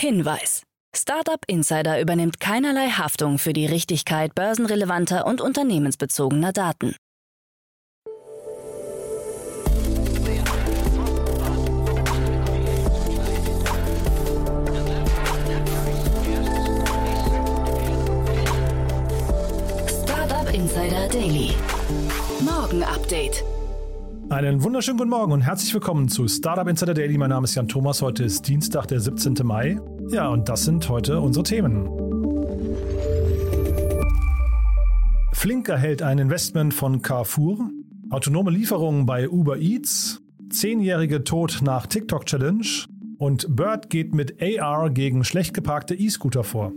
Hinweis. Startup Insider übernimmt keinerlei Haftung für die Richtigkeit börsenrelevanter und unternehmensbezogener Daten. Startup Insider Daily. Morgen Update. Einen wunderschönen guten Morgen und herzlich willkommen zu Startup Insider Daily. Mein Name ist Jan Thomas. Heute ist Dienstag, der 17. Mai. Ja, und das sind heute unsere Themen. Flink erhält ein Investment von Carrefour. Autonome Lieferungen bei Uber Eats. Zehnjährige Tod nach TikTok Challenge. Und Bird geht mit AR gegen schlecht geparkte E-Scooter vor.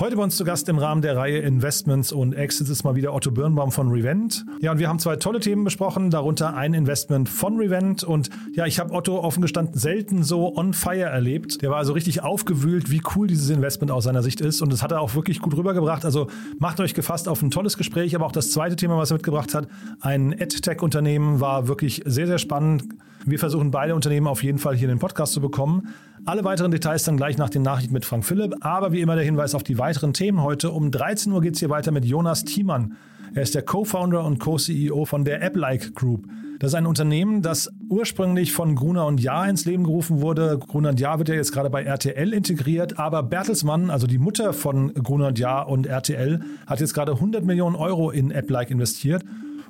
Heute bei uns zu Gast im Rahmen der Reihe Investments und Exits ist mal wieder Otto Birnbaum von Revent. Ja, und wir haben zwei tolle Themen besprochen, darunter ein Investment von Revent. Und ja, ich habe Otto offen gestanden selten so on fire erlebt. Der war also richtig aufgewühlt, wie cool dieses Investment aus seiner Sicht ist. Und das hat er auch wirklich gut rübergebracht. Also macht euch gefasst auf ein tolles Gespräch. Aber auch das zweite Thema, was er mitgebracht hat, ein EdTech-Unternehmen, war wirklich sehr, sehr spannend. Wir versuchen beide Unternehmen auf jeden Fall hier in den Podcast zu bekommen. Alle weiteren Details dann gleich nach den Nachrichten mit Frank Philipp. Aber wie immer der Hinweis auf die weiteren Themen heute. Um 13 Uhr geht es hier weiter mit Jonas Thiemann. Er ist der Co-Founder und Co-CEO von der AppLike Group. Das ist ein Unternehmen, das ursprünglich von Gruner und Jahr ins Leben gerufen wurde. Gruner und Jahr wird ja jetzt gerade bei RTL integriert, aber Bertelsmann, also die Mutter von Gruner und Jahr und RTL, hat jetzt gerade 100 Millionen Euro in AppLike investiert.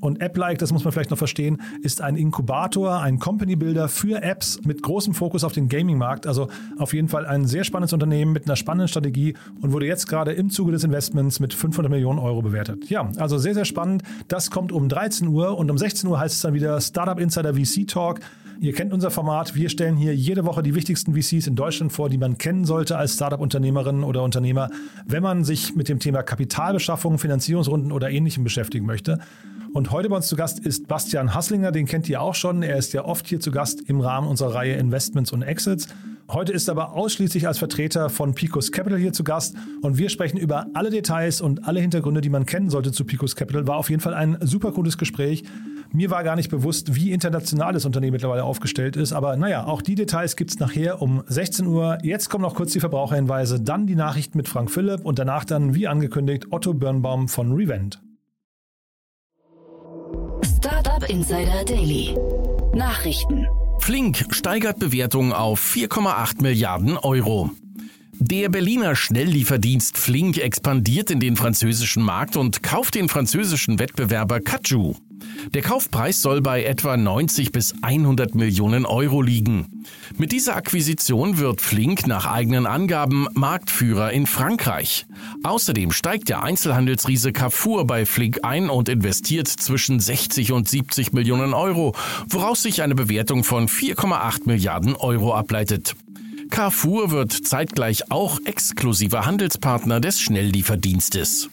Und AppLike, das muss man vielleicht noch verstehen, ist ein Inkubator, ein Company Builder für Apps mit großem Fokus auf den Gaming-Markt. Also auf jeden Fall ein sehr spannendes Unternehmen mit einer spannenden Strategie und wurde jetzt gerade im Zuge des Investments mit 500 Millionen Euro bewertet. Ja, also sehr, sehr spannend. Das kommt um 13 Uhr und um 16 Uhr heißt es dann wieder Startup Insider VC Talk. Ihr kennt unser Format. Wir stellen hier jede Woche die wichtigsten VCs in Deutschland vor, die man kennen sollte als Startup-Unternehmerin oder Unternehmer, wenn man sich mit dem Thema Kapitalbeschaffung, Finanzierungsrunden oder ähnlichem beschäftigen möchte. Und heute bei uns zu Gast ist Bastian Hasslinger, den kennt ihr auch schon. Er ist ja oft hier zu Gast im Rahmen unserer Reihe Investments und Exits. Heute ist er aber ausschließlich als Vertreter von Picos Capital hier zu Gast und wir sprechen über alle Details und alle Hintergründe, die man kennen sollte zu Picos Capital. War auf jeden Fall ein super cooles Gespräch. Mir war gar nicht bewusst, wie international das Unternehmen mittlerweile aufgestellt ist. Aber naja, auch die Details gibt es nachher um 16 Uhr. Jetzt kommen noch kurz die Verbraucherhinweise, dann die Nachrichten mit Frank Philipp und danach dann, wie angekündigt, Otto Birnbaum von Revent. Startup Insider Daily. Nachrichten. Flink steigert Bewertung auf 4,8 Milliarden Euro. Der Berliner Schnelllieferdienst Flink expandiert in den französischen Markt und kauft den französischen Wettbewerber Kaju. Der Kaufpreis soll bei etwa 90 bis 100 Millionen Euro liegen. Mit dieser Akquisition wird Flink nach eigenen Angaben Marktführer in Frankreich. Außerdem steigt der Einzelhandelsriese Carrefour bei Flink ein und investiert zwischen 60 und 70 Millionen Euro, woraus sich eine Bewertung von 4,8 Milliarden Euro ableitet. Carrefour wird zeitgleich auch exklusiver Handelspartner des Schnelllieferdienstes.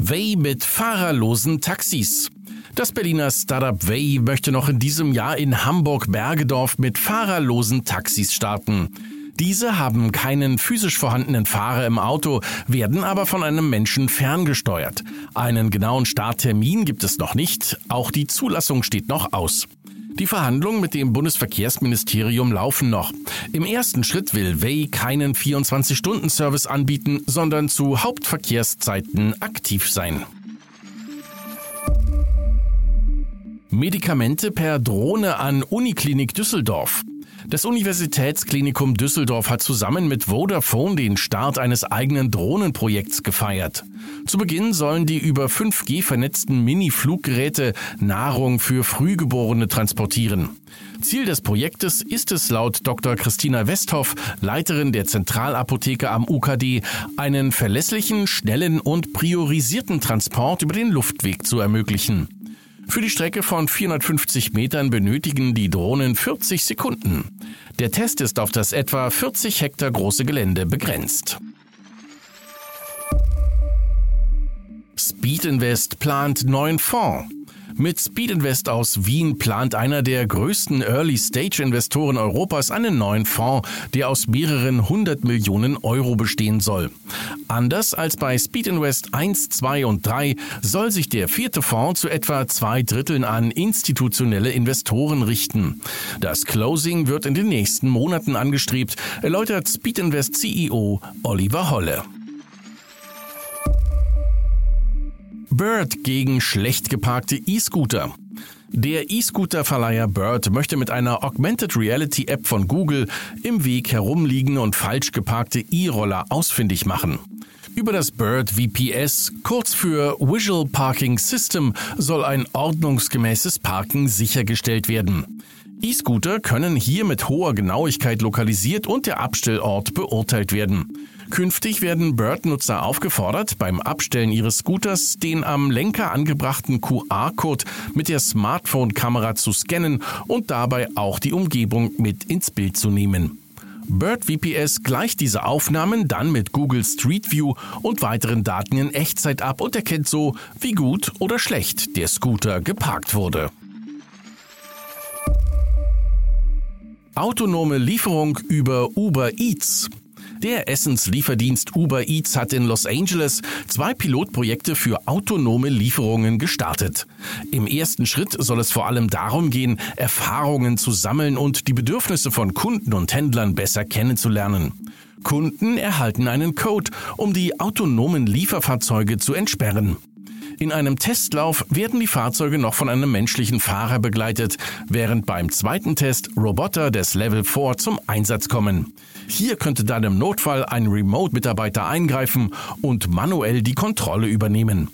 Way mit fahrerlosen Taxis. Das Berliner Startup Way möchte noch in diesem Jahr in Hamburg-Bergedorf mit fahrerlosen Taxis starten. Diese haben keinen physisch vorhandenen Fahrer im Auto, werden aber von einem Menschen ferngesteuert. Einen genauen Starttermin gibt es noch nicht, auch die Zulassung steht noch aus. Die Verhandlungen mit dem Bundesverkehrsministerium laufen noch. Im ersten Schritt will Way keinen 24-Stunden-Service anbieten, sondern zu Hauptverkehrszeiten aktiv sein. Medikamente per Drohne an Uniklinik Düsseldorf. Das Universitätsklinikum Düsseldorf hat zusammen mit Vodafone den Start eines eigenen Drohnenprojekts gefeiert. Zu Beginn sollen die über 5G vernetzten Mini-Fluggeräte Nahrung für Frühgeborene transportieren. Ziel des Projektes ist es laut Dr. Christina Westhoff, Leiterin der Zentralapotheke am UKD, einen verlässlichen, schnellen und priorisierten Transport über den Luftweg zu ermöglichen. Für die Strecke von 450 Metern benötigen die Drohnen 40 Sekunden. Der Test ist auf das etwa 40 Hektar große Gelände begrenzt. Speed Invest plant neuen Fonds. Mit Speed Invest aus Wien plant einer der größten Early-Stage-Investoren Europas einen neuen Fonds, der aus mehreren hundert Millionen Euro bestehen soll. Anders als bei Speed Invest 1, 2 und 3 soll sich der vierte Fonds zu etwa zwei Dritteln an institutionelle Investoren richten. Das Closing wird in den nächsten Monaten angestrebt, erläutert Speed Invest CEO Oliver Holle. Bird gegen schlecht geparkte E-Scooter. Der E-Scooter-Verleiher Bird möchte mit einer Augmented Reality App von Google im Weg herumliegende und falsch geparkte E-Roller ausfindig machen. Über das Bird VPS, kurz für Visual Parking System, soll ein ordnungsgemäßes Parken sichergestellt werden. E-Scooter können hier mit hoher Genauigkeit lokalisiert und der Abstellort beurteilt werden. Künftig werden Bird-Nutzer aufgefordert, beim Abstellen ihres Scooters den am Lenker angebrachten QR-Code mit der Smartphone-Kamera zu scannen und dabei auch die Umgebung mit ins Bild zu nehmen. Bird VPS gleicht diese Aufnahmen dann mit Google Street View und weiteren Daten in Echtzeit ab und erkennt so, wie gut oder schlecht der Scooter geparkt wurde. Autonome Lieferung über Uber Eats. Der Essenslieferdienst Uber Eats hat in Los Angeles zwei Pilotprojekte für autonome Lieferungen gestartet. Im ersten Schritt soll es vor allem darum gehen, Erfahrungen zu sammeln und die Bedürfnisse von Kunden und Händlern besser kennenzulernen. Kunden erhalten einen Code, um die autonomen Lieferfahrzeuge zu entsperren. In einem Testlauf werden die Fahrzeuge noch von einem menschlichen Fahrer begleitet, während beim zweiten Test Roboter des Level 4 zum Einsatz kommen. Hier könnte dann im Notfall ein Remote-Mitarbeiter eingreifen und manuell die Kontrolle übernehmen.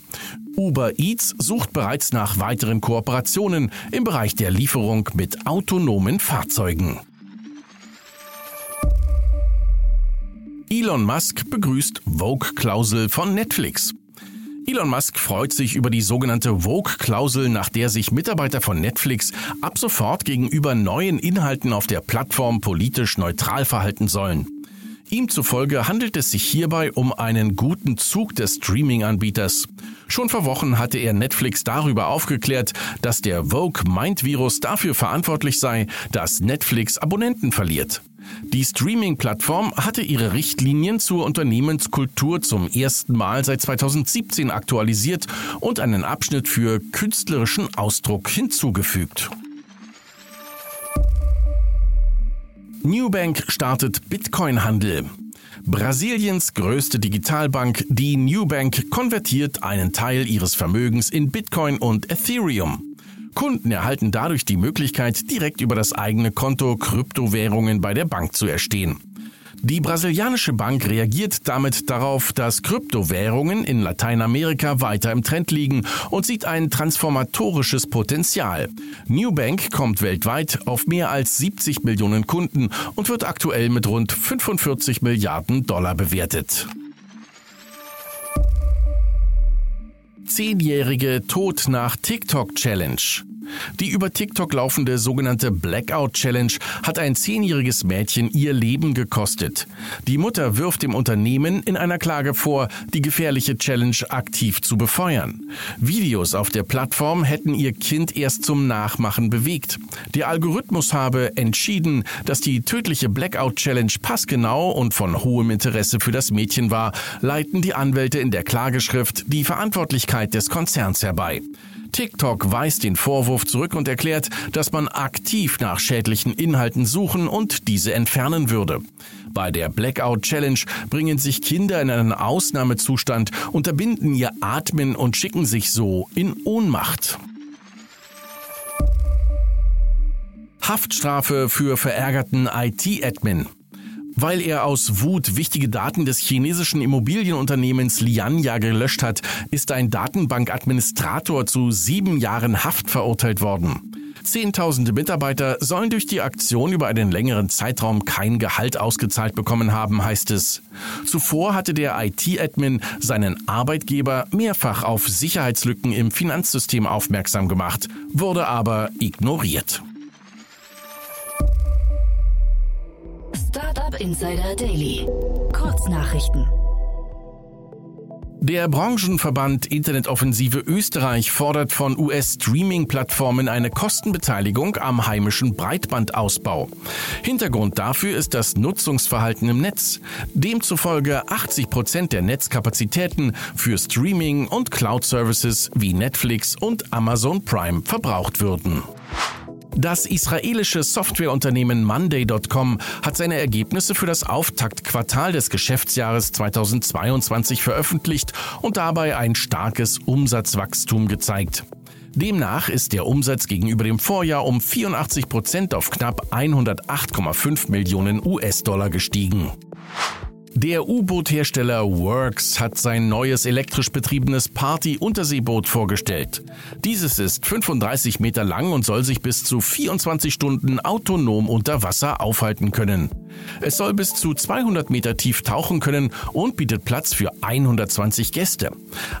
Uber Eats sucht bereits nach weiteren Kooperationen im Bereich der Lieferung mit autonomen Fahrzeugen. Elon Musk begrüßt Vogue-Klausel von Netflix. Elon Musk freut sich über die sogenannte Vogue-Klausel, nach der sich Mitarbeiter von Netflix ab sofort gegenüber neuen Inhalten auf der Plattform politisch neutral verhalten sollen. Ihm zufolge handelt es sich hierbei um einen guten Zug des Streaming-Anbieters. Schon vor Wochen hatte er Netflix darüber aufgeklärt, dass der Vogue Mind Virus dafür verantwortlich sei, dass Netflix Abonnenten verliert. Die Streaming-Plattform hatte ihre Richtlinien zur Unternehmenskultur zum ersten Mal seit 2017 aktualisiert und einen Abschnitt für künstlerischen Ausdruck hinzugefügt. Newbank startet Bitcoin-Handel. Brasiliens größte Digitalbank, die Newbank, konvertiert einen Teil ihres Vermögens in Bitcoin und Ethereum. Kunden erhalten dadurch die Möglichkeit, direkt über das eigene Konto Kryptowährungen bei der Bank zu erstehen. Die brasilianische Bank reagiert damit darauf, dass Kryptowährungen in Lateinamerika weiter im Trend liegen und sieht ein transformatorisches Potenzial. Newbank kommt weltweit auf mehr als 70 Millionen Kunden und wird aktuell mit rund 45 Milliarden Dollar bewertet. Zehnjährige Tod nach TikTok Challenge. Die über TikTok laufende sogenannte Blackout Challenge hat ein zehnjähriges Mädchen ihr Leben gekostet. Die Mutter wirft dem Unternehmen in einer Klage vor, die gefährliche Challenge aktiv zu befeuern. Videos auf der Plattform hätten ihr Kind erst zum Nachmachen bewegt. Der Algorithmus habe entschieden, dass die tödliche Blackout Challenge passgenau und von hohem Interesse für das Mädchen war, leiten die Anwälte in der Klageschrift die Verantwortlichkeit des Konzerns herbei. TikTok weist den Vorwurf zurück und erklärt, dass man aktiv nach schädlichen Inhalten suchen und diese entfernen würde. Bei der Blackout Challenge bringen sich Kinder in einen Ausnahmezustand, unterbinden ihr Atmen und schicken sich so in Ohnmacht. Haftstrafe für verärgerten IT-Admin. Weil er aus Wut wichtige Daten des chinesischen Immobilienunternehmens Lianya gelöscht hat, ist ein Datenbankadministrator zu sieben Jahren Haft verurteilt worden. Zehntausende Mitarbeiter sollen durch die Aktion über einen längeren Zeitraum kein Gehalt ausgezahlt bekommen haben, heißt es. Zuvor hatte der IT-Admin seinen Arbeitgeber mehrfach auf Sicherheitslücken im Finanzsystem aufmerksam gemacht, wurde aber ignoriert. Startup Insider Daily. Kurznachrichten. Der Branchenverband Internetoffensive Österreich fordert von US-Streaming-Plattformen eine Kostenbeteiligung am heimischen Breitbandausbau. Hintergrund dafür ist das Nutzungsverhalten im Netz. Demzufolge 80 Prozent der Netzkapazitäten für Streaming und Cloud-Services wie Netflix und Amazon Prime verbraucht würden. Das israelische Softwareunternehmen Monday.com hat seine Ergebnisse für das Auftaktquartal des Geschäftsjahres 2022 veröffentlicht und dabei ein starkes Umsatzwachstum gezeigt. Demnach ist der Umsatz gegenüber dem Vorjahr um 84 Prozent auf knapp 108,5 Millionen US-Dollar gestiegen. Der U-Boot-Hersteller Works hat sein neues elektrisch betriebenes Party-Unterseeboot vorgestellt. Dieses ist 35 Meter lang und soll sich bis zu 24 Stunden autonom unter Wasser aufhalten können. Es soll bis zu 200 Meter tief tauchen können und bietet Platz für 120 Gäste.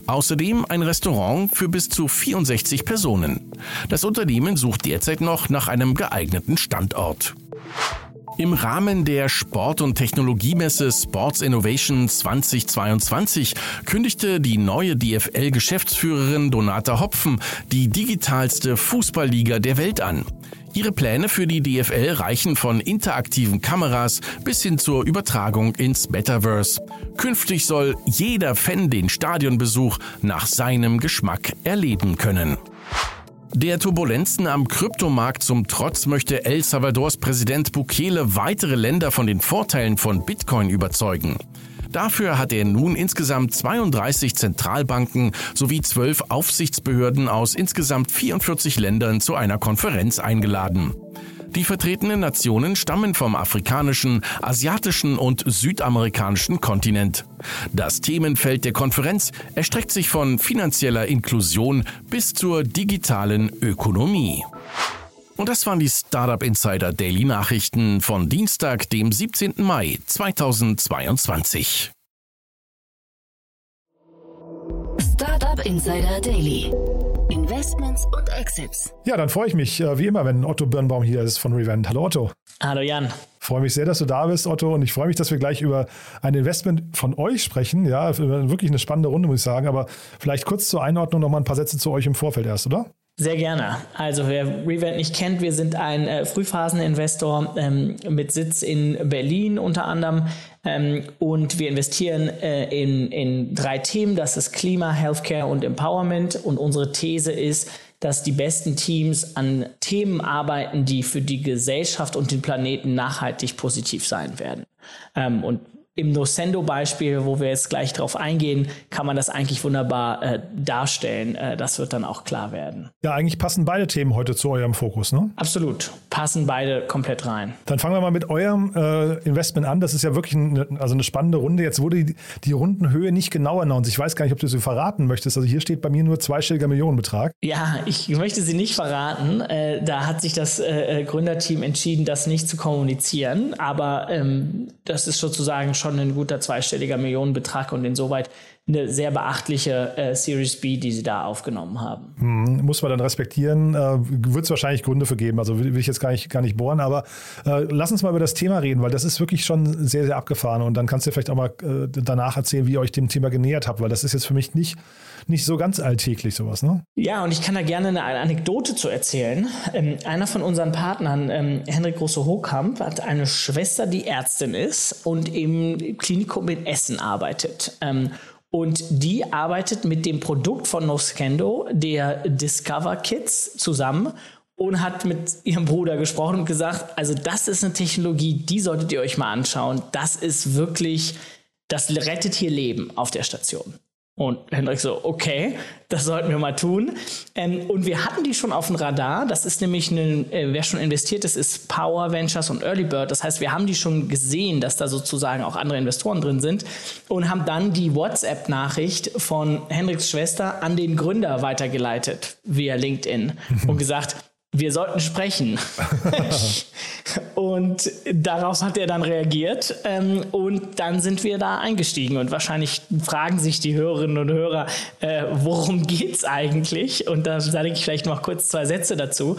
Außerdem ein Restaurant für bis zu 64 Personen. Das Unternehmen sucht derzeit noch nach einem geeigneten Standort. Im Rahmen der Sport- und Technologiemesse Sports Innovation 2022 kündigte die neue DFL-Geschäftsführerin Donata Hopfen die digitalste Fußballliga der Welt an. Ihre Pläne für die DFL reichen von interaktiven Kameras bis hin zur Übertragung ins Metaverse. Künftig soll jeder Fan den Stadionbesuch nach seinem Geschmack erleben können. Der Turbulenzen am Kryptomarkt zum Trotz möchte El Salvadors Präsident Bukele weitere Länder von den Vorteilen von Bitcoin überzeugen. Dafür hat er nun insgesamt 32 Zentralbanken sowie 12 Aufsichtsbehörden aus insgesamt 44 Ländern zu einer Konferenz eingeladen. Die vertretenen Nationen stammen vom afrikanischen, asiatischen und südamerikanischen Kontinent. Das Themenfeld der Konferenz erstreckt sich von finanzieller Inklusion bis zur digitalen Ökonomie. Und das waren die Startup Insider Daily Nachrichten von Dienstag, dem 17. Mai 2022. Startup Insider Daily. Investments und Exits. Ja, dann freue ich mich, äh, wie immer, wenn Otto Birnbaum hier ist von Revent. Hallo Otto. Hallo Jan. Freue mich sehr, dass du da bist, Otto. Und ich freue mich, dass wir gleich über ein Investment von euch sprechen. Ja, wirklich eine spannende Runde, muss ich sagen. Aber vielleicht kurz zur Einordnung noch mal ein paar Sätze zu euch im Vorfeld erst, oder? Sehr gerne. Also wer Revent nicht kennt, wir sind ein äh, Frühphaseninvestor ähm, mit Sitz in Berlin unter anderem ähm, und wir investieren äh, in, in drei Themen. Das ist Klima, Healthcare und Empowerment und unsere These ist, dass die besten Teams an Themen arbeiten, die für die Gesellschaft und den Planeten nachhaltig positiv sein werden. Ähm, und im Nocendo-Beispiel, wo wir jetzt gleich drauf eingehen, kann man das eigentlich wunderbar äh, darstellen. Äh, das wird dann auch klar werden. Ja, eigentlich passen beide Themen heute zu eurem Fokus, ne? Absolut. Passen beide komplett rein. Dann fangen wir mal mit eurem äh, Investment an. Das ist ja wirklich eine, also eine spannende Runde. Jetzt wurde die, die Rundenhöhe nicht genau announced. Ich weiß gar nicht, ob du sie verraten möchtest. Also hier steht bei mir nur zweistelliger Millionenbetrag. Ja, ich möchte sie nicht verraten. Äh, da hat sich das äh, äh, Gründerteam entschieden, das nicht zu kommunizieren. Aber ähm, das ist sozusagen schon schon ein guter zweistelliger Millionenbetrag und insoweit eine sehr beachtliche äh, Series B, die sie da aufgenommen haben. Hm, muss man dann respektieren. Äh, Wird es wahrscheinlich Gründe für geben. Also will, ich jetzt gar nicht, gar nicht bohren, aber äh, lass uns mal über das Thema reden, weil das ist wirklich schon sehr, sehr abgefahren. Und dann kannst du vielleicht auch mal äh, danach erzählen, wie ihr euch dem Thema genähert habt, weil das ist jetzt für mich nicht nicht so ganz alltäglich sowas, ne? Ja, und ich kann da gerne eine Anekdote zu erzählen. Ähm, einer von unseren Partnern, ähm, Henrik Große-Hochkamp, hat eine Schwester, die Ärztin ist und im Klinikum in Essen arbeitet. Ähm, und die arbeitet mit dem Produkt von Noscendo, der Discover Kids, zusammen und hat mit ihrem Bruder gesprochen und gesagt, also das ist eine Technologie, die solltet ihr euch mal anschauen. Das ist wirklich, das rettet hier Leben auf der Station. Und Hendrik so, okay, das sollten wir mal tun. Ähm, und wir hatten die schon auf dem Radar. Das ist nämlich, ein, äh, wer schon investiert ist, ist Power Ventures und Early Bird. Das heißt, wir haben die schon gesehen, dass da sozusagen auch andere Investoren drin sind und haben dann die WhatsApp-Nachricht von Hendriks Schwester an den Gründer weitergeleitet via LinkedIn und gesagt, wir sollten sprechen. und darauf hat er dann reagiert ähm, und dann sind wir da eingestiegen und wahrscheinlich fragen sich die Hörerinnen und Hörer, äh, worum es eigentlich? Und da sage ich vielleicht noch kurz zwei Sätze dazu.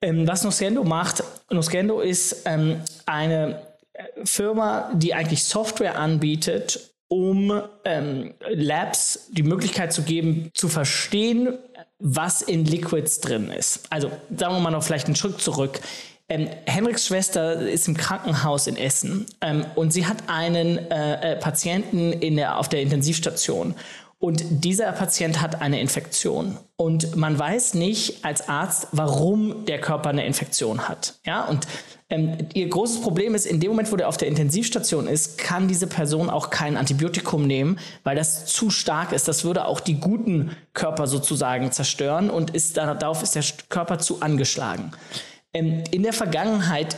Ähm, was Noscendo macht, Noscendo ist ähm, eine Firma, die eigentlich Software anbietet, um ähm, Labs die Möglichkeit zu geben, zu verstehen, was in Liquids drin ist. Also sagen wir mal noch vielleicht einen Schritt zurück. Ähm, Henriks Schwester ist im Krankenhaus in Essen ähm, und sie hat einen äh, äh, Patienten in der, auf der Intensivstation. Und dieser Patient hat eine Infektion. Und man weiß nicht als Arzt, warum der Körper eine Infektion hat. Ja, und ähm, ihr großes Problem ist, in dem Moment, wo der auf der Intensivstation ist, kann diese Person auch kein Antibiotikum nehmen, weil das zu stark ist. Das würde auch die guten Körper sozusagen zerstören und ist, darauf ist der Körper zu angeschlagen. Ähm, in der Vergangenheit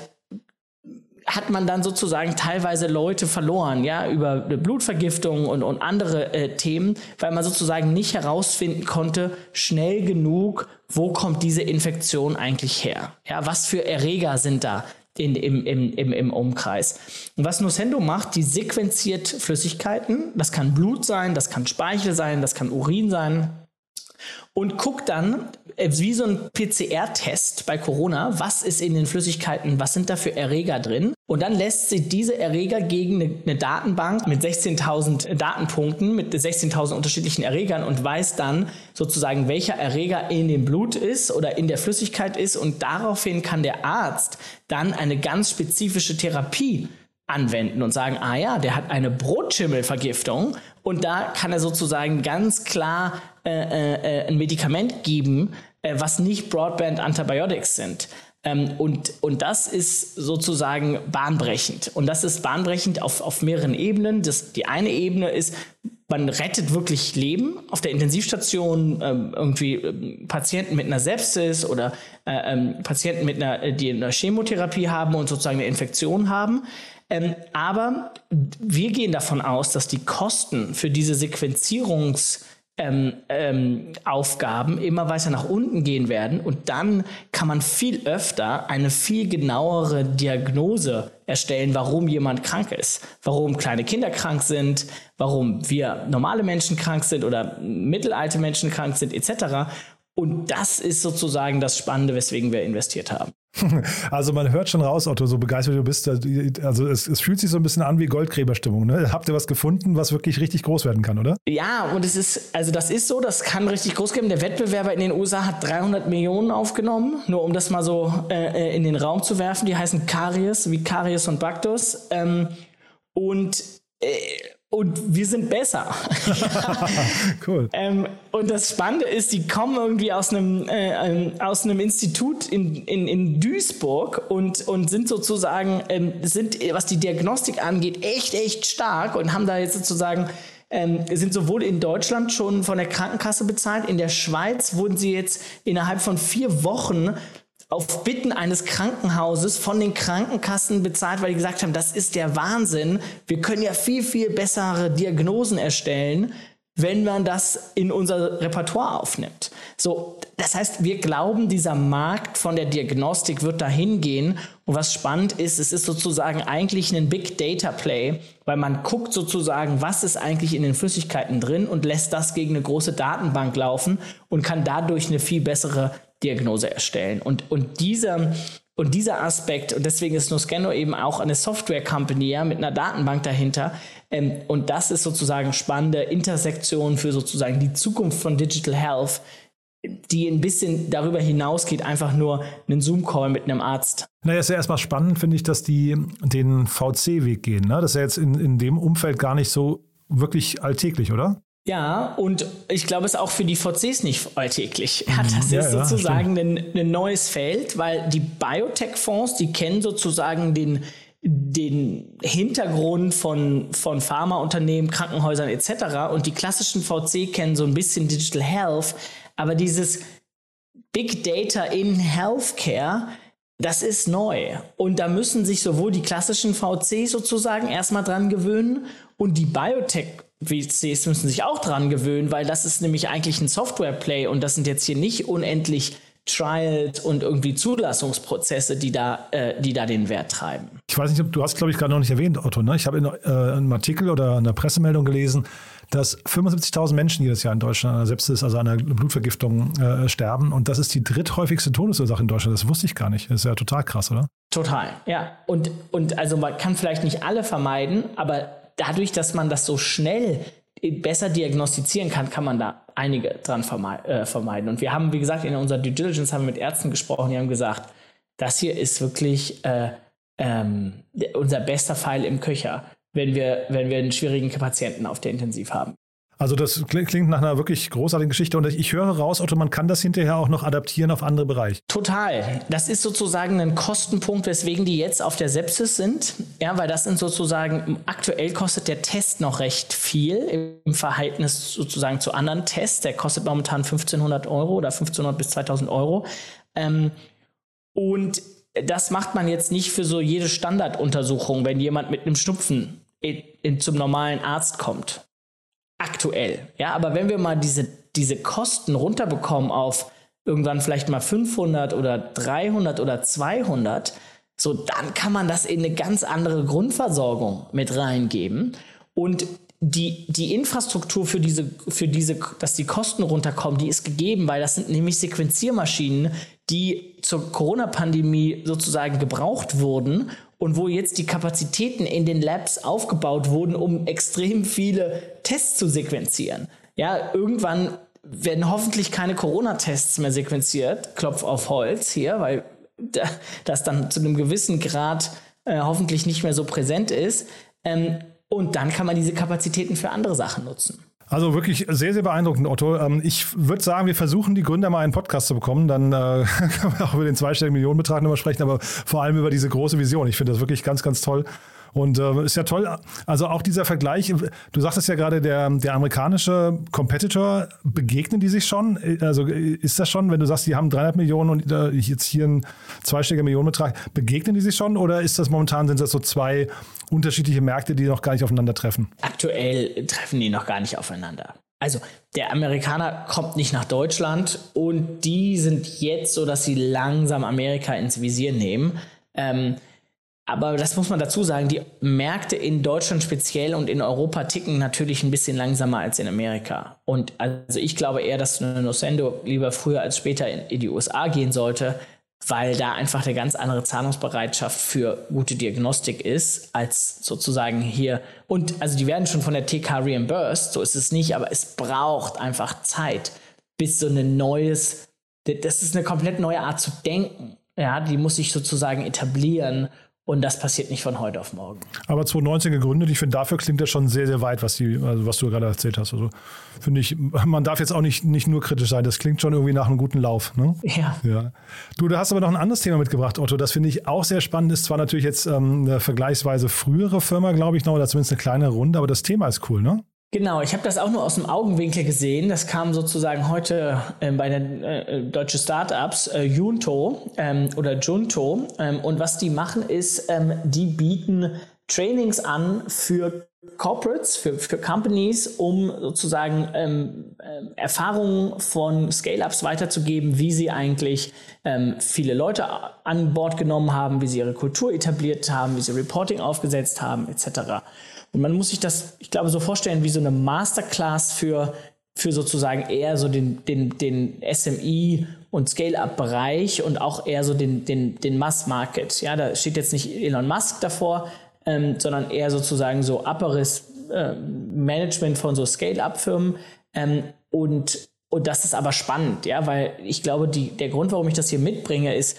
hat man dann sozusagen teilweise Leute verloren, ja, über Blutvergiftung und, und andere äh, Themen, weil man sozusagen nicht herausfinden konnte, schnell genug, wo kommt diese Infektion eigentlich her? Ja, was für Erreger sind da in, im, im, im, im Umkreis? Und was Nocendo macht, die sequenziert Flüssigkeiten, das kann Blut sein, das kann Speichel sein, das kann Urin sein, und guckt dann, äh, wie so ein PCR-Test bei Corona, was ist in den Flüssigkeiten, was sind da für Erreger drin. Und dann lässt sie diese Erreger gegen eine, eine Datenbank mit 16.000 Datenpunkten, mit 16.000 unterschiedlichen Erregern und weiß dann sozusagen, welcher Erreger in dem Blut ist oder in der Flüssigkeit ist. Und daraufhin kann der Arzt dann eine ganz spezifische Therapie anwenden und sagen, ah ja, der hat eine Brotschimmelvergiftung und da kann er sozusagen ganz klar äh, äh, ein Medikament geben, äh, was nicht Broadband Antibiotics sind. Ähm, und, und das ist sozusagen bahnbrechend. Und das ist bahnbrechend auf, auf mehreren Ebenen. Das, die eine Ebene ist, man rettet wirklich Leben auf der Intensivstation, ähm, irgendwie ähm, Patienten mit einer Sepsis oder äh, ähm, Patienten mit einer, die eine Chemotherapie haben und sozusagen eine Infektion haben. Ähm, aber wir gehen davon aus, dass die Kosten für diese Sequenzierungs- ähm, ähm, Aufgaben immer weiter nach unten gehen werden und dann kann man viel öfter eine viel genauere Diagnose erstellen, warum jemand krank ist, warum kleine Kinder krank sind, warum wir normale Menschen krank sind oder mittelalte Menschen krank sind etc. Und das ist sozusagen das Spannende, weswegen wir investiert haben. Also man hört schon raus, Otto, so begeistert du bist. Also es, es, fühlt sich so ein bisschen an wie Goldgräberstimmung. Ne? Habt ihr was gefunden, was wirklich richtig groß werden kann, oder? Ja, und es ist, also das ist so, das kann richtig groß geben. Der Wettbewerber in den USA hat 300 Millionen aufgenommen, nur um das mal so äh, in den Raum zu werfen. Die heißen Karies, wie Karies und Bactus. Ähm, und äh, und wir sind besser. cool. Ähm, und das Spannende ist, die kommen irgendwie aus einem, äh, ähm, aus einem Institut in, in, in Duisburg und, und sind sozusagen, ähm, sind, was die Diagnostik angeht, echt, echt stark und haben da jetzt sozusagen ähm, sind sowohl in Deutschland schon von der Krankenkasse bezahlt, in der Schweiz wurden sie jetzt innerhalb von vier Wochen auf Bitten eines Krankenhauses von den Krankenkassen bezahlt, weil die gesagt haben, das ist der Wahnsinn. Wir können ja viel, viel bessere Diagnosen erstellen, wenn man das in unser Repertoire aufnimmt. So, das heißt, wir glauben, dieser Markt von der Diagnostik wird dahin gehen. Und was spannend ist, es ist sozusagen eigentlich ein Big Data Play, weil man guckt sozusagen, was ist eigentlich in den Flüssigkeiten drin und lässt das gegen eine große Datenbank laufen und kann dadurch eine viel bessere Diagnose erstellen. Und, und dieser, und dieser Aspekt, und deswegen ist Noscano eben auch eine Software-Company ja, mit einer Datenbank dahinter. Ähm, und das ist sozusagen spannende Intersektion für sozusagen die Zukunft von Digital Health, die ein bisschen darüber hinausgeht, einfach nur einen Zoom-Call mit einem Arzt. Naja, ist ja erstmal spannend, finde ich, dass die den VC-Weg gehen. Ne? Das ist ja jetzt in, in dem Umfeld gar nicht so wirklich alltäglich, oder? Ja, und ich glaube, es ist auch für die VCs nicht alltäglich. Ja, das ja, ist sozusagen ja, ein, ein, neues Feld, weil die Biotech-Fonds, die kennen sozusagen den, den Hintergrund von, von Pharmaunternehmen, Krankenhäusern etc. Und die klassischen VC kennen so ein bisschen Digital Health, aber dieses Big Data in Healthcare, das ist neu. Und da müssen sich sowohl die klassischen VCs sozusagen erstmal dran gewöhnen und die Biotech VCs müssen sich auch dran gewöhnen, weil das ist nämlich eigentlich ein Software-Play und das sind jetzt hier nicht unendlich Trials und irgendwie Zulassungsprozesse, die da, äh, die da den Wert treiben. Ich weiß nicht, ob du hast, glaube ich, gerade noch nicht erwähnt, Otto. Ne? Ich habe in äh, einem Artikel oder einer Pressemeldung gelesen, dass 75.000 Menschen jedes Jahr in Deutschland an einer Sepsis, also an einer Blutvergiftung äh, sterben. Und das ist die dritthäufigste Todesursache in Deutschland. Das wusste ich gar nicht. Das ist ja total krass, oder? Total, ja. Und, und also man kann vielleicht nicht alle vermeiden, aber dadurch, dass man das so schnell besser diagnostizieren kann, kann man da einige dran äh, vermeiden. Und wir haben, wie gesagt, in unserer Due Diligence haben wir mit Ärzten gesprochen, die haben gesagt, das hier ist wirklich äh, ähm, unser bester Pfeil im Köcher, wenn wir, wenn wir einen schwierigen Patienten auf der Intensiv haben. Also das klingt nach einer wirklich großartigen Geschichte und ich höre raus, Otto, man kann das hinterher auch noch adaptieren auf andere Bereiche. Total. Das ist sozusagen ein Kostenpunkt, weswegen die jetzt auf der Sepsis sind. Ja, weil das sind sozusagen, aktuell kostet der Test noch recht viel im Verhältnis sozusagen zu anderen Tests. Der kostet momentan 1500 Euro oder 1500 bis 2000 Euro. Ähm, und das macht man jetzt nicht für so jede Standarduntersuchung, wenn jemand mit einem Schnupfen in, in, zum normalen Arzt kommt aktuell. Ja, aber wenn wir mal diese, diese Kosten runterbekommen auf irgendwann vielleicht mal 500 oder 300 oder 200, so dann kann man das in eine ganz andere Grundversorgung mit reingeben und die, die Infrastruktur für diese, für diese, dass die Kosten runterkommen, die ist gegeben, weil das sind nämlich Sequenziermaschinen, die zur Corona-Pandemie sozusagen gebraucht wurden und wo jetzt die Kapazitäten in den Labs aufgebaut wurden, um extrem viele Tests zu sequenzieren. Ja, irgendwann werden hoffentlich keine Corona-Tests mehr sequenziert, Klopf auf Holz hier, weil das dann zu einem gewissen Grad äh, hoffentlich nicht mehr so präsent ist. Ähm, und dann kann man diese Kapazitäten für andere Sachen nutzen. Also wirklich sehr, sehr beeindruckend, Otto. Ähm, ich würde sagen, wir versuchen die Gründer mal einen Podcast zu bekommen. Dann äh, können wir auch über den zweistelligen Millionenbetrag nochmal sprechen, aber vor allem über diese große Vision. Ich finde das wirklich ganz, ganz toll. Und äh, ist ja toll, also auch dieser Vergleich, du sagtest ja gerade, der, der amerikanische Competitor, begegnen die sich schon? Also ist das schon, wenn du sagst, die haben 300 Millionen und äh, jetzt hier ein zweistelliger Millionenbetrag, begegnen die sich schon oder ist das momentan, sind das so zwei unterschiedliche Märkte, die noch gar nicht aufeinandertreffen? Aktuell treffen die noch gar nicht aufeinander. Also der Amerikaner kommt nicht nach Deutschland und die sind jetzt so, dass sie langsam Amerika ins Visier nehmen. Ähm, aber das muss man dazu sagen, die Märkte in Deutschland speziell und in Europa ticken natürlich ein bisschen langsamer als in Amerika. Und also ich glaube eher, dass Nocendo lieber früher als später in, in die USA gehen sollte, weil da einfach eine ganz andere Zahlungsbereitschaft für gute Diagnostik ist, als sozusagen hier. Und also die werden schon von der TK reimbursed, so ist es nicht, aber es braucht einfach Zeit, bis so ein neues, das ist eine komplett neue Art zu denken. Ja, die muss sich sozusagen etablieren und das passiert nicht von heute auf morgen. Aber 2019 gegründet, ich finde, dafür klingt das schon sehr, sehr weit, was, die, also was du gerade erzählt hast. Also finde ich, man darf jetzt auch nicht, nicht nur kritisch sein. Das klingt schon irgendwie nach einem guten Lauf. Ne? Ja. ja. Du, du hast aber noch ein anderes Thema mitgebracht, Otto. Das finde ich auch sehr spannend. Ist zwar natürlich jetzt ähm, eine vergleichsweise frühere Firma, glaube ich noch, oder zumindest eine kleine Runde, aber das Thema ist cool, ne? Genau, ich habe das auch nur aus dem Augenwinkel gesehen. Das kam sozusagen heute äh, bei den äh, deutschen Startups äh, Junto ähm, oder Junto. Ähm, und was die machen ist, ähm, die bieten Trainings an für Corporates, für, für Companies, um sozusagen ähm, äh, Erfahrungen von Scale-Ups weiterzugeben, wie sie eigentlich ähm, viele Leute an Bord genommen haben, wie sie ihre Kultur etabliert haben, wie sie Reporting aufgesetzt haben, etc. Und man muss sich das, ich glaube, so vorstellen wie so eine Masterclass für, für sozusagen eher so den, den, den SMI und Scale-Up-Bereich und auch eher so den, den, den Mass-Market. Ja, da steht jetzt nicht Elon Musk davor, ähm, sondern eher sozusagen so upperes äh, Management von so Scale-Up-Firmen. Ähm, und, und das ist aber spannend, ja, weil ich glaube, die, der Grund, warum ich das hier mitbringe, ist,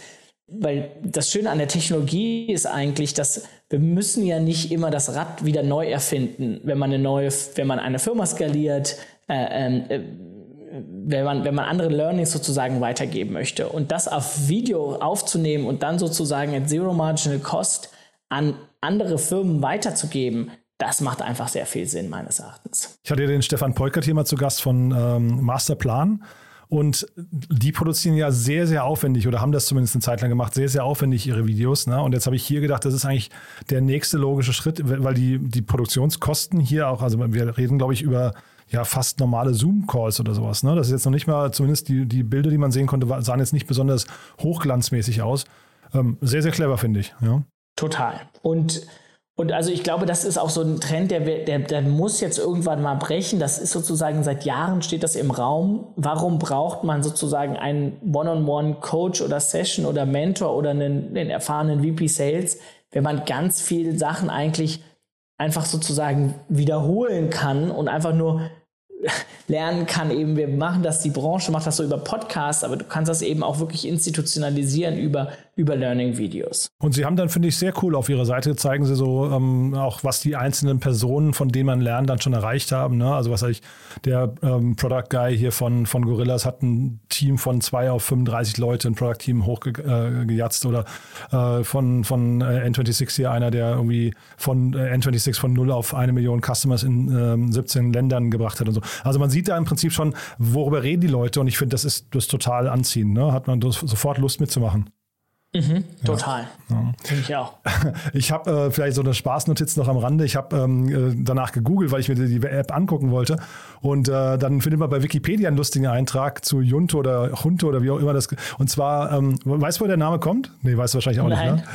weil das Schöne an der Technologie ist eigentlich, dass wir müssen ja nicht immer das Rad wieder neu erfinden, wenn man eine neue, wenn man eine Firma skaliert, äh, ähm, äh, wenn man, wenn man andere Learnings sozusagen weitergeben möchte. Und das auf Video aufzunehmen und dann sozusagen at Zero Marginal Cost an andere Firmen weiterzugeben, das macht einfach sehr viel Sinn, meines Erachtens. Ich hatte ja den Stefan Polkert hier mal zu Gast von ähm, Masterplan. Und die produzieren ja sehr, sehr aufwendig oder haben das zumindest eine Zeit lang gemacht, sehr, sehr aufwendig ihre Videos. Ne? Und jetzt habe ich hier gedacht, das ist eigentlich der nächste logische Schritt, weil die, die Produktionskosten hier auch, also wir reden, glaube ich, über ja fast normale Zoom-Calls oder sowas. Ne? Das ist jetzt noch nicht mal, zumindest die, die Bilder, die man sehen konnte, sahen jetzt nicht besonders hochglanzmäßig aus. Ähm, sehr, sehr clever, finde ich. Ja? Total. Und und also ich glaube, das ist auch so ein Trend, der, der, der muss jetzt irgendwann mal brechen. Das ist sozusagen seit Jahren steht das im Raum. Warum braucht man sozusagen einen One-on-One-Coach oder Session oder Mentor oder einen, einen erfahrenen VP Sales, wenn man ganz viele Sachen eigentlich einfach sozusagen wiederholen kann und einfach nur lernen kann, eben wir machen das, die Branche macht das so über Podcasts, aber du kannst das eben auch wirklich institutionalisieren über, über Learning-Videos. Und Sie haben dann, finde ich, sehr cool auf Ihrer Seite, zeigen Sie so ähm, auch, was die einzelnen Personen, von denen man lernt, dann schon erreicht haben. Ne? Also was ich, der ähm, Product Guy hier von, von Gorillas hat ein Team von zwei auf 35 Leute, ein Product-Team hochgejatzt äh, oder äh, von, von äh, N26 hier einer, der irgendwie von äh, N26 von null auf eine Million Customers in 17 ähm, Ländern gebracht hat und so. Also man sieht da im Prinzip schon, worüber reden die Leute und ich finde, das ist, das total anziehend. Ne? Hat man sofort Lust mitzumachen. Mhm, total. Ja. Finde ich auch. Ich habe äh, vielleicht so eine Spaßnotiz noch am Rande. Ich habe ähm, äh, danach gegoogelt, weil ich mir die App angucken wollte. Und äh, dann findet man bei Wikipedia einen lustigen Eintrag zu Junto oder Junto oder wie auch immer das. Und zwar, ähm, weißt du, wo der Name kommt? Nee, weißt du wahrscheinlich auch Nein. nicht. Ne?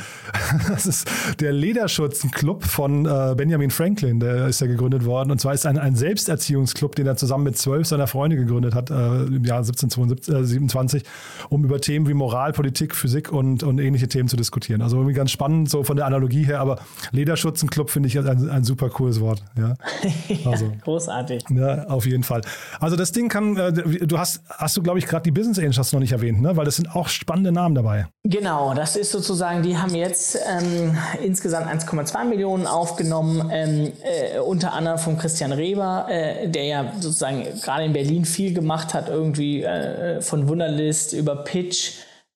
Das ist der Lederschutzenclub von äh, Benjamin Franklin. Der ist ja gegründet worden. Und zwar ist ein, ein Selbsterziehungsclub, den er zusammen mit zwölf seiner Freunde gegründet hat äh, im Jahr 1727, um über Themen wie Moral, Politik, Physik und, und ähnliche Themen zu diskutieren. Also irgendwie ganz spannend, so von der Analogie her. Aber Lederschutzenclub finde ich ein, ein super cooles Wort. Ja, also, großartig. Ja, auf jeden Fall. Also das Ding kann, äh, du hast, hast du glaube ich gerade die Business Angels noch nicht erwähnt, ne? weil das sind auch spannende Namen dabei. Genau, das ist sozusagen, die haben jetzt ähm, insgesamt 1,2 Millionen aufgenommen, ähm, äh, unter anderem von Christian Reber, äh, der ja sozusagen gerade in Berlin viel gemacht hat, irgendwie äh, von Wunderlist über Pitch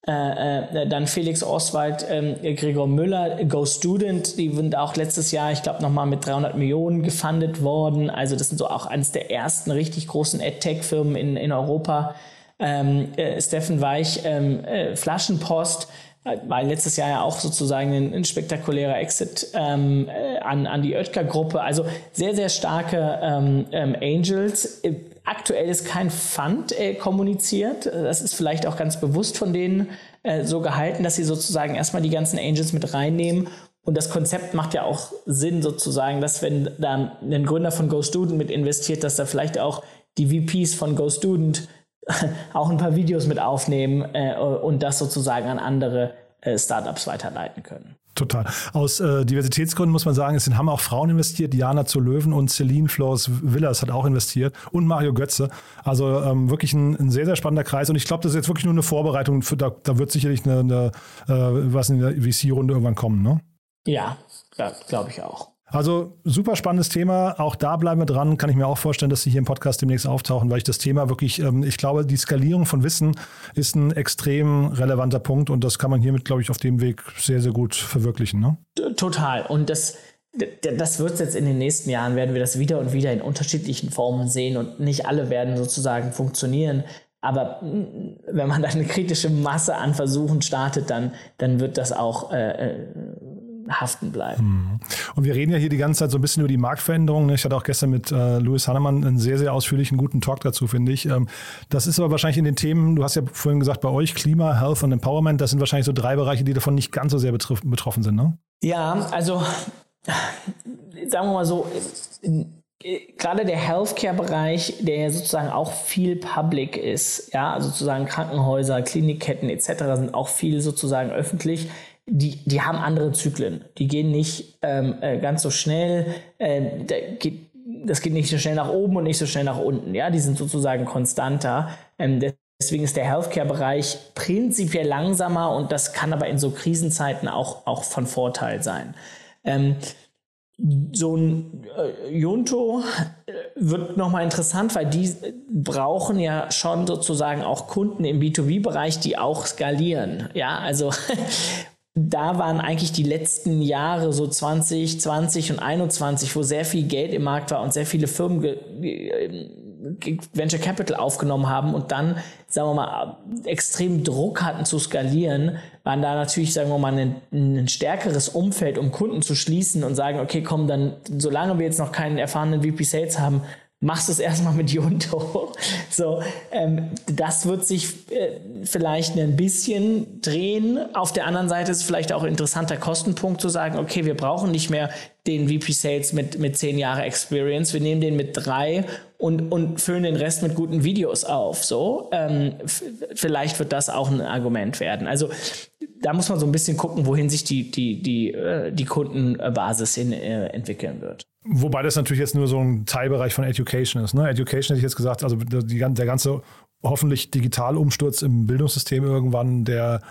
äh, äh, dann Felix Oswald, ähm, Gregor Müller, Go Student, die sind auch letztes Jahr, ich glaube, nochmal mit 300 Millionen gefundet worden. Also das sind so auch eines der ersten richtig großen EdTech-Firmen in, in Europa. Ähm, äh, Steffen Weich, ähm, äh, Flaschenpost, war letztes Jahr ja auch sozusagen ein, ein spektakulärer Exit ähm, äh, an, an die Oetker-Gruppe. Also sehr, sehr starke ähm, ähm, Angels. Aktuell ist kein Fund äh, kommuniziert. Das ist vielleicht auch ganz bewusst von denen äh, so gehalten, dass sie sozusagen erstmal die ganzen Angels mit reinnehmen. Und das Konzept macht ja auch Sinn sozusagen, dass wenn da ein Gründer von GoStudent mit investiert, dass da vielleicht auch die VPs von GoStudent auch ein paar Videos mit aufnehmen äh, und das sozusagen an andere äh, Startups weiterleiten können. Total. Aus äh, Diversitätsgründen muss man sagen, es haben auch Frauen investiert. Diana zu Löwen und Celine Flores Villas hat auch investiert und Mario Götze. Also ähm, wirklich ein, ein, sehr, sehr spannender Kreis. Und ich glaube, das ist jetzt wirklich nur eine Vorbereitung. Für, da, da wird sicherlich eine, eine äh, was in der VC-Runde irgendwann kommen, ne? Ja, glaube ich auch. Also super spannendes Thema. Auch da bleiben wir dran. Kann ich mir auch vorstellen, dass Sie hier im Podcast demnächst auftauchen, weil ich das Thema wirklich, ähm, ich glaube, die Skalierung von Wissen ist ein extrem relevanter Punkt und das kann man hiermit, glaube ich, auf dem Weg sehr, sehr gut verwirklichen. Ne? Total. Und das, das wird jetzt in den nächsten Jahren, werden wir das wieder und wieder in unterschiedlichen Formen sehen und nicht alle werden sozusagen funktionieren. Aber wenn man da eine kritische Masse an Versuchen startet, dann, dann wird das auch äh, äh haften bleiben. Mhm. Und wir reden ja hier die ganze Zeit so ein bisschen über die Marktveränderungen. Ich hatte auch gestern mit äh, Louis Hannemann einen sehr, sehr ausführlichen, guten Talk dazu, finde ich. Ähm, das ist aber wahrscheinlich in den Themen, du hast ja vorhin gesagt, bei euch Klima, Health und Empowerment, das sind wahrscheinlich so drei Bereiche, die davon nicht ganz so sehr betroffen sind, ne? Ja, also sagen wir mal so, gerade der Healthcare-Bereich, der ja sozusagen auch viel public ist, ja, also sozusagen Krankenhäuser, Klinikketten etc. sind auch viel sozusagen öffentlich die, die haben andere Zyklen. Die gehen nicht ähm, äh, ganz so schnell. Äh, da geht, das geht nicht so schnell nach oben und nicht so schnell nach unten. Ja, die sind sozusagen konstanter. Ähm, deswegen ist der Healthcare-Bereich prinzipiell langsamer und das kann aber in so Krisenzeiten auch, auch von Vorteil sein. Ähm, so ein äh, Junto äh, wird nochmal interessant, weil die brauchen ja schon sozusagen auch Kunden im B2B-Bereich, die auch skalieren. Ja, also da waren eigentlich die letzten Jahre, so 20, 20 und 21, wo sehr viel Geld im Markt war und sehr viele Firmen Venture Capital aufgenommen haben und dann, sagen wir mal, extrem Druck hatten zu skalieren, waren da natürlich, sagen wir mal, ein, ein stärkeres Umfeld, um Kunden zu schließen und sagen, okay, komm, dann, solange wir jetzt noch keinen erfahrenen VP Sales haben, machst es erstmal mit Junto. So, ähm, das wird sich äh, vielleicht ein bisschen drehen. Auf der anderen Seite ist es vielleicht auch ein interessanter Kostenpunkt zu sagen, okay, wir brauchen nicht mehr den VP Sales mit, mit zehn Jahre Experience, wir nehmen den mit drei und, und füllen den Rest mit guten Videos auf. So, ähm, vielleicht wird das auch ein Argument werden. Also da muss man so ein bisschen gucken, wohin sich die, die, die, äh, die Kundenbasis hin, äh, entwickeln wird. Wobei das natürlich jetzt nur so ein Teilbereich von Education ist. Ne? Education hätte ich jetzt gesagt, also die, der ganze hoffentlich Digitalumsturz im Bildungssystem irgendwann, der,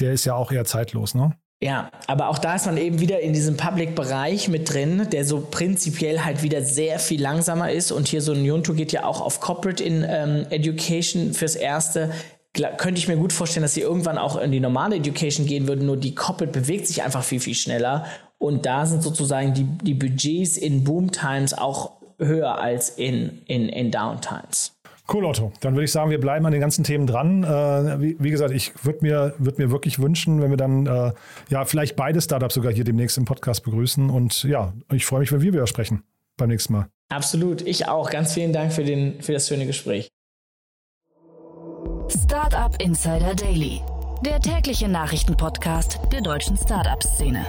der ist ja auch eher zeitlos. Ne? Ja, aber auch da ist man eben wieder in diesem Public-Bereich mit drin, der so prinzipiell halt wieder sehr viel langsamer ist. Und hier so ein Yunto geht ja auch auf Corporate in ähm, Education fürs Erste. Könnte ich mir gut vorstellen, dass sie irgendwann auch in die normale Education gehen würden, nur die Corporate bewegt sich einfach viel, viel schneller. Und da sind sozusagen die, die Budgets in Boom Times auch höher als in, in, in Downtimes. Cool, Otto. Dann würde ich sagen, wir bleiben an den ganzen Themen dran. Äh, wie, wie, gesagt, ich würde mir, würd mir wirklich wünschen, wenn wir dann äh, ja vielleicht beide Startups sogar hier demnächst im Podcast begrüßen. Und ja, ich freue mich, wenn wir wieder sprechen beim nächsten Mal. Absolut, ich auch. Ganz vielen Dank für, den, für das schöne Gespräch. Startup Insider Daily, der tägliche Nachrichtenpodcast der deutschen Startup-Szene.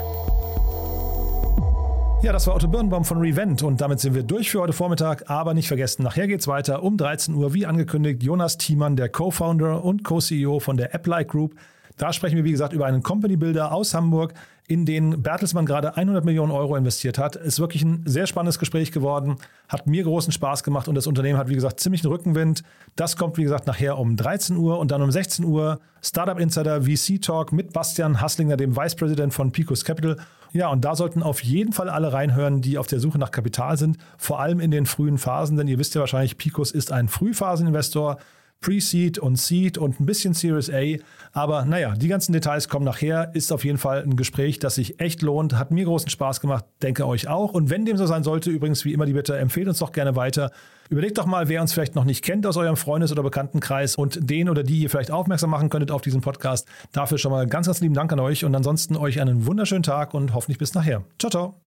Ja, das war Otto Birnbaum von Revent und damit sind wir durch für heute Vormittag. Aber nicht vergessen, nachher geht's weiter um 13 Uhr, wie angekündigt, Jonas Thiemann, der Co-Founder und Co-CEO von der AppLike Group. Da sprechen wir, wie gesagt, über einen Company Builder aus Hamburg, in den Bertelsmann gerade 100 Millionen Euro investiert hat. Ist wirklich ein sehr spannendes Gespräch geworden, hat mir großen Spaß gemacht und das Unternehmen hat, wie gesagt, ziemlich einen Rückenwind. Das kommt, wie gesagt, nachher um 13 Uhr und dann um 16 Uhr Startup Insider VC Talk mit Bastian Hasslinger, dem Vice President von Picos Capital. Ja, und da sollten auf jeden Fall alle reinhören, die auf der Suche nach Kapital sind, vor allem in den frühen Phasen, denn ihr wisst ja wahrscheinlich, Picos ist ein Frühphaseninvestor. Pre-Seed und Seed und ein bisschen Series A. Aber naja, die ganzen Details kommen nachher. Ist auf jeden Fall ein Gespräch, das sich echt lohnt. Hat mir großen Spaß gemacht, denke euch auch. Und wenn dem so sein sollte, übrigens wie immer die Bitte, empfehlt uns doch gerne weiter. Überlegt doch mal, wer uns vielleicht noch nicht kennt aus eurem Freundes- oder Bekanntenkreis und den oder die ihr vielleicht aufmerksam machen könntet auf diesen Podcast. Dafür schon mal ganz, ganz lieben Dank an euch und ansonsten euch einen wunderschönen Tag und hoffentlich bis nachher. Ciao, ciao.